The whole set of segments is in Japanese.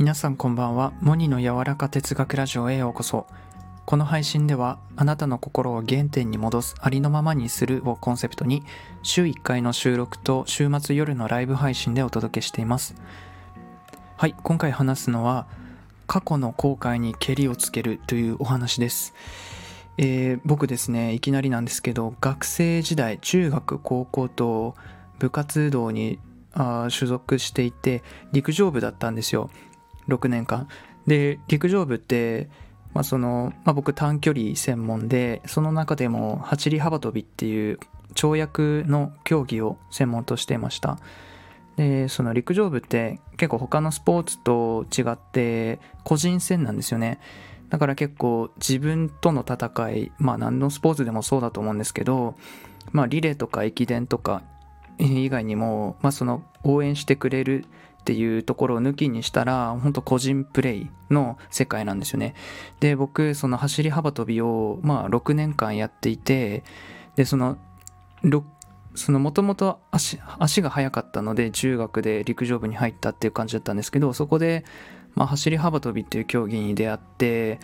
皆さんこんばんは。モニの柔らか哲学ラジオへようこそ。この配信ではあなたの心を原点に戻すありのままにするをコンセプトに週1回の収録と週末夜のライブ配信でお届けしています。はい今回話すのは過去の後悔にけりをつけるというお話です。えー、僕ですねいきなりなんですけど学生時代中学高校と部活動にあ所属していて陸上部だったんですよ。6年間で陸上部って、まあそのまあ、僕短距離専門でその中でも走り幅跳びっていう跳躍の競技を専門としていました。でその陸上部って結構他のスポーツと違って個人戦なんですよね。だから結構自分との戦いまあ何のスポーツでもそうだと思うんですけどまあリレーとか駅伝とか以外にも、まあ、その応援してくれるっていうところを抜きにしたら本当個人プレイの世界なんですよね。で僕その走り幅跳びをまあ6年間やっていてでそのそのもともと足足が速かったので中学で陸上部に入ったっていう感じだったんですけどそこで、まあ、走り幅跳びっていう競技に出会って、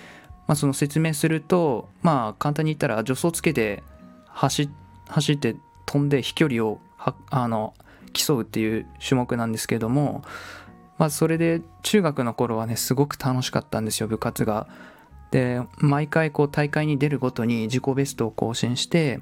まあ、その説明するとまあ簡単に言ったら助走つけて走走って飛んで飛距離をあの競うっていう種目なんですけども、まあ、それで中学の頃はねすごく楽しかったんですよ部活が。で毎回こう大会に出るごとに自己ベストを更新して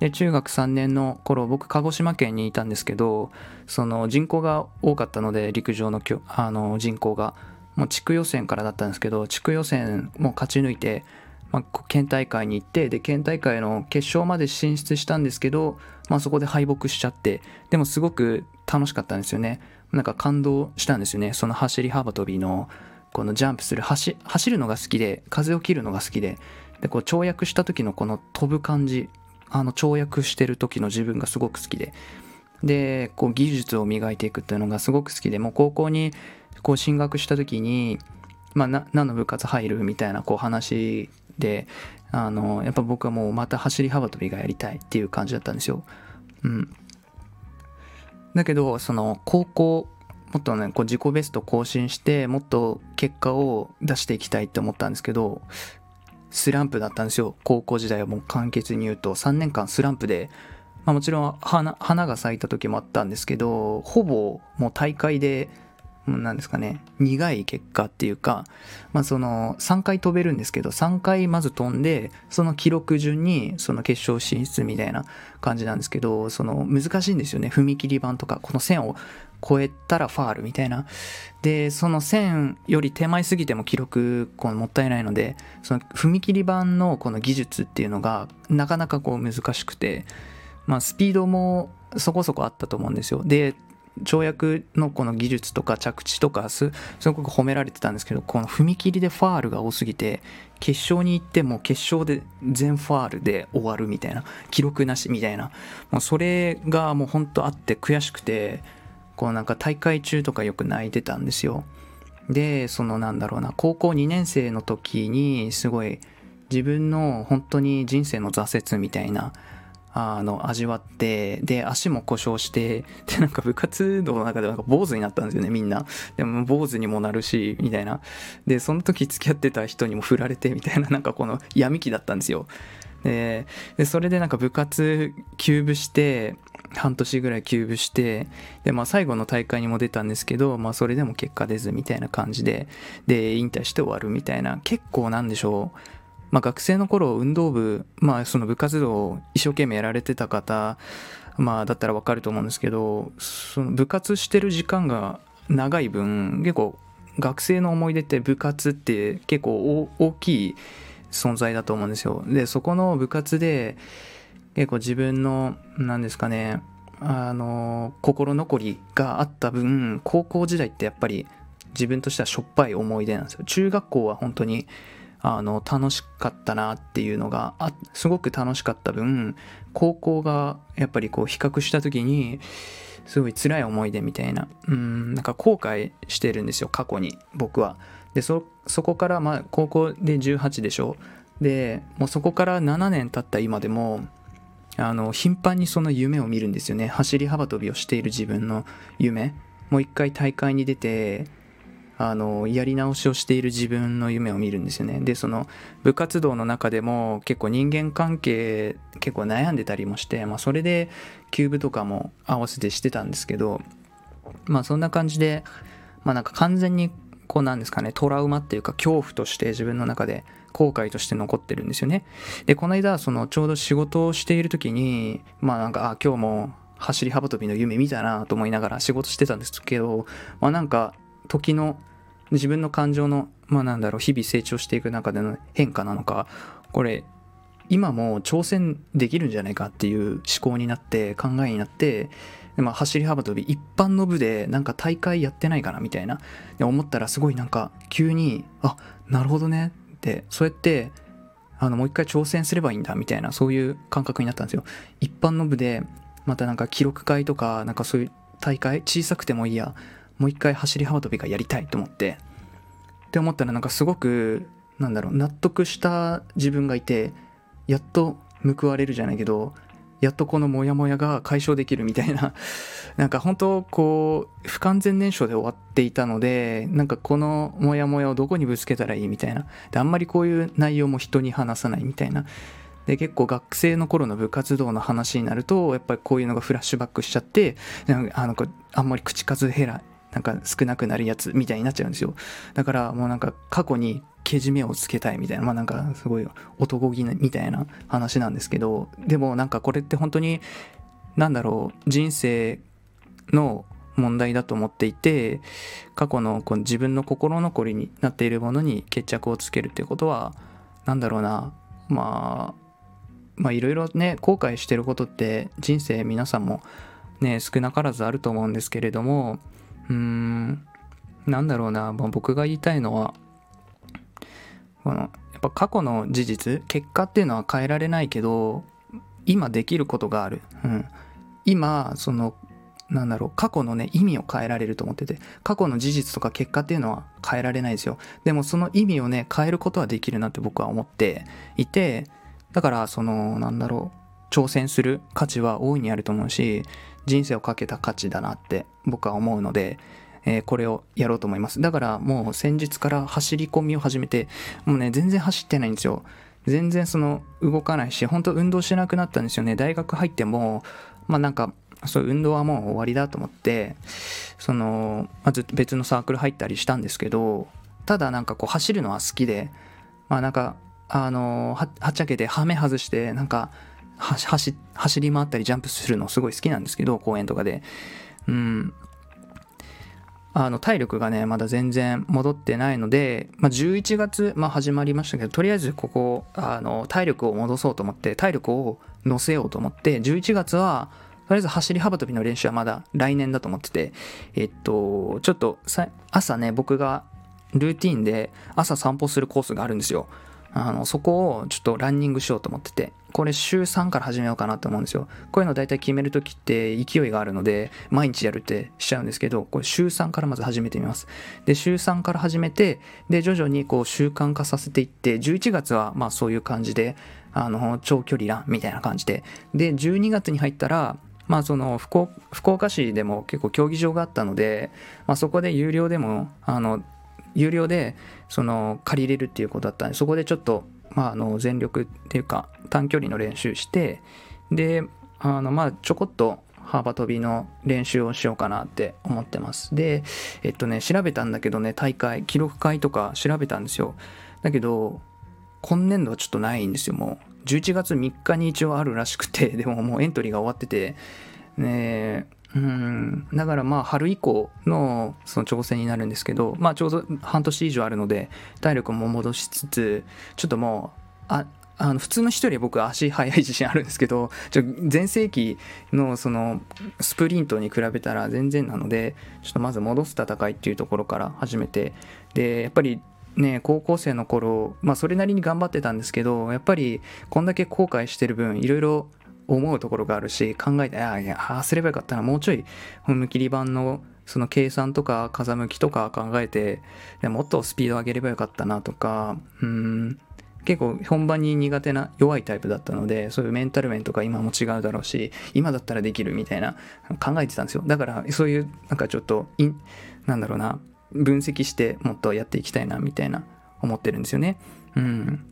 で中学3年の頃僕鹿児島県にいたんですけどその人口が多かったので陸上のあの人口がもう地区予選からだったんですけど地区予選も勝ち抜いてまあ、県大会に行ってで県大会の決勝まで進出したんですけど、まあ、そこで敗北しちゃってでもすごく楽しかったんですよね。なんか感動したんですよね。その走り幅跳びのこのジャンプする走るのが好きで風を切るのが好きででこう跳躍した時のこの飛ぶ感じあの跳躍してる時の自分がすごく好きで。でこう技術を磨いていくっていうのがすごく好きでもう高校にこう進学した時にまあ、何の部活入るみたいなこう話であのやっぱ僕はもうまた走り幅跳びがやりたいっていう感じだったんですよ。うん、だけどその高校もっとねこう自己ベスト更新してもっと結果を出していきたいって思ったんですけどスランプだったんですよ。高校時代はもう簡潔に言うと。3年間スランプで、まあ、もちろん花花が咲いた時もあったんですけどほぼもう大会でなんですかね、苦い結果っていうか、まあその3回飛べるんですけど、3回まず飛んで、その記録順にその決勝進出みたいな感じなんですけど、その難しいんですよね、踏切板とか、この線を超えたらファールみたいな。で、その線より手前すぎても記録こうもったいないので、その踏切板のこの技術っていうのがなかなかこう難しくて、まあスピードもそこそこあったと思うんですよ。で、跳躍のこの技術とか着地とかすすごく褒められてたんですけどこの踏切でファールが多すぎて決勝に行っても決勝で全ファールで終わるみたいな記録なしみたいなもうそれがもうほんとあって悔しくてこうなんか大会中とかよく泣いてたんですよ。でそのなんだろうな高校2年生の時にすごい自分の本当に人生の挫折みたいなあの味わってで足も故障してでなんか部活動の中でなんか坊主になったんですよねみんな。でも坊主にもなるしみたいな。でその時付き合ってた人にも振られてみたいななんかこの闇期だったんですよ。ででそれでなんか部活休部して半年ぐらい休部してで、まあ、最後の大会にも出たんですけど、まあ、それでも結果出ずみたいな感じでで引退して終わるみたいな。結構なんでしょう。まあ、学生の頃運動部、まあ、その部活動を一生懸命やられてた方、まあ、だったらわかると思うんですけどその部活してる時間が長い分結構学生の思い出って部活って結構大きい存在だと思うんですよ。でそこの部活で結構自分の何ですかねあの心残りがあった分高校時代ってやっぱり自分としてはしょっぱい思い出なんですよ。中学校は本当にあの楽しかったなっていうのがあすごく楽しかった分高校がやっぱりこう比較した時にすごい辛い思い出みたいなうんなんか後悔してるんですよ過去に僕は。でそこからまあ高校で18でしょ。でもうそこから7年経った今でもあの頻繁にその夢を見るんですよね。走り幅跳びをしている自分の夢。もう一回大会に出てあのやり直しをしている自分の夢を見るんですよね。でその部活動の中でも結構人間関係結構悩んでたりもして、まあ、それでキューブとかも合わせてしてたんですけどまあそんな感じでまあなんか完全にこうなんですかねトラウマっていうか恐怖として自分の中で後悔として残ってるんですよね。でこの間そのちょうど仕事をしている時にまあなんかあ今日も走り幅跳びの夢見たなと思いながら仕事してたんですけどまあなんか時の自分の感情の、まあなんだろう、日々成長していく中での変化なのか、これ、今も挑戦できるんじゃないかっていう思考になって考えになって、まあ、走り幅跳び一般の部でなんか大会やってないかなみたいな。で思ったらすごいなんか急にあなるほどね。ってそうやってあのもう一回挑戦すればいいんだみたいなそういう感覚になったんですよ。一般の部でまたなんか記録会とかなんかそういう大会小さくてもいいや。もう一回走り幅跳びがやりたいと思って。って思ったらなんかすごくなんだろう納得した自分がいてやっと報われるじゃないけどやっとこのモヤモヤが解消できるみたいな。なんか本当こう不完全燃焼で終わっていたのでなんかこのモヤモヤをどこにぶつけたらいいみたいな。であんまりこういう内容も人に話さないみたいな。で結構学生の頃の部活動の話になるとやっぱりこういうのがフラッシュバックしちゃってあのあんまり口数減らなんか少なくなるやつみたいになっちゃうんですよ。だからもうなんか過去にけじめをつけたいみたいなまあなんかすごい男気みたいな話なんですけどでもなんかこれって本当になんだろう人生の問題だと思っていて過去のこの自分の心残りになっているものに決着をつけるっていうことは何だろうなまあまあいろいろね後悔してることって人生皆さんもね少なからずあると思うんですけれどもうーん、なんだろうな、まあ、僕が言いたいのは、この、やっぱ過去の事実、結果っていうのは変えられないけど、今できることがある。うん。今、その、なんだろう、過去のね、意味を変えられると思ってて、過去の事実とか結果っていうのは変えられないですよ。でもその意味をね、変えることはできるなって僕は思っていて、だから、その、なんだろう、挑戦する価値は大いにあると思うし、人生をかけた価値だなって僕は思うので、えー、これをやろうと思います。だからもう先日から走り込みを始めて、もうね、全然走ってないんですよ。全然その動かないし、本当運動しなくなったんですよね。大学入っても、まあなんか、そう運動はもう終わりだと思って、その、まず別のサークル入ったりしたんですけど、ただなんかこう走るのは好きで、まあなんか、あのはっちゃけてハメ外してなんか走り回ったりジャンプするのすごい好きなんですけど公園とかで。うん。あの体力がねまだ全然戻ってないので、まあ、11月、まあ、始まりましたけどとりあえずここあの体力を戻そうと思って体力を乗せようと思って11月はとりあえず走り幅跳びの練習はまだ来年だと思っててえっとちょっと朝ね僕がルーティンで朝散歩するコースがあるんですよ。あのそこをちょっとランニングしようと思っててこれ週3から始めようかなって思うんですよ。こういうの大体決める時って勢いがあるので毎日やるってしちゃうんですけどこれ週3からまず始めてみます。で週3から始めてで徐々にこう習慣化させていって11月はまあそういう感じであの長距離ランみたいな感じで。で12月に入ったらまあその福岡市でも結構競技場があったので、まあ、そこで有料でもあの有料でその借りれるっていうことだったんでそこでちょっと、まあ、あの全力っていうか短距離の練習してであのまあちょこっと幅跳びの練習をしようかなって思ってます。でえっとね調べたんだけどね大会記録会とか調べたんですよ。だけど今年度はちょっとないんですよ。もう11月3日に一応あるらしくてでももうエントリーが終わっててねうん、だからまあ春以降のその挑戦になるんですけど、まあ、ちょうど半年以上あるので体力も戻しつつちょっともうああの普通の人より僕足速い自信あるんですけどちょ前世紀のそのスプリントに比べたら全然なのでちょっとまず戻す戦いっていうところから始めてでやっぱりね高校生の頃まあそれなりに頑張ってたんですけどやっぱりこんだけ後悔してる分いろいろ思うところがあるし考えてああいやすればよかったなもうちょい踏切板のその計算とか風向きとか考えてもっとスピード上げればよかったなとかうん結構本番に苦手な弱いタイプだったのでそういうメンタル面とか今も違うだろうし今だったらできるみたいな考えてたんですよだからそういうなんかちょっといなんだろうな分析してもっとやっていきたいなみたいな思ってるんですよね。うん。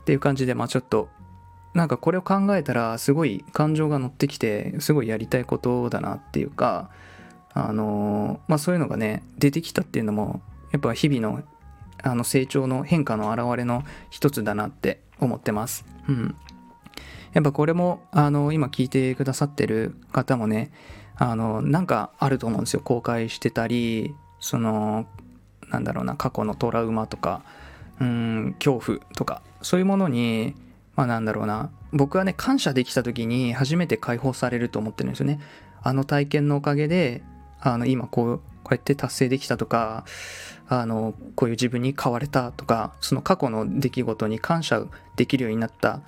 っていう感じでまあちょっとなんかこれを考えたらすごい感情が乗ってきてすごいやりたいことだなっていうかあのまあそういうのがね出てきたっていうのもやっぱ日々のあの成長の変化の表れの一つだなって思ってます。うん。やっぱこれもあの今聞いてくださってる方もねあのなんかあると思うんですよ後悔してたりそのなんだろうな過去のトラウマとかうん恐怖とかそういうものにまあなんだろうな。僕はね感謝できた時に初めて解放されると思ってるんですよね。あの体験のおかげであの今こうこうやって達成できたとかあのこういう自分に変われたとかその過去の出来事に感謝できるようになった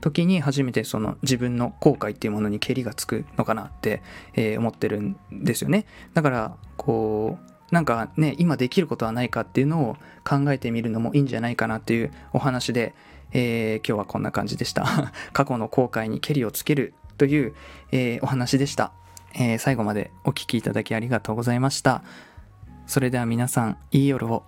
時に初めてその自分の後悔っていうものにけりがつくのかなって、えー、思ってるんですよね。だからこうなんかね今できることはないかっていうのを考えてみるのもいいんじゃないかなっていうお話で、えー、今日はこんな感じでした。過去の後悔にケリをつけるという、えー、お話でした、えー、最後までお聴きいただきありがとうございました。それでは皆さん、いい夜を。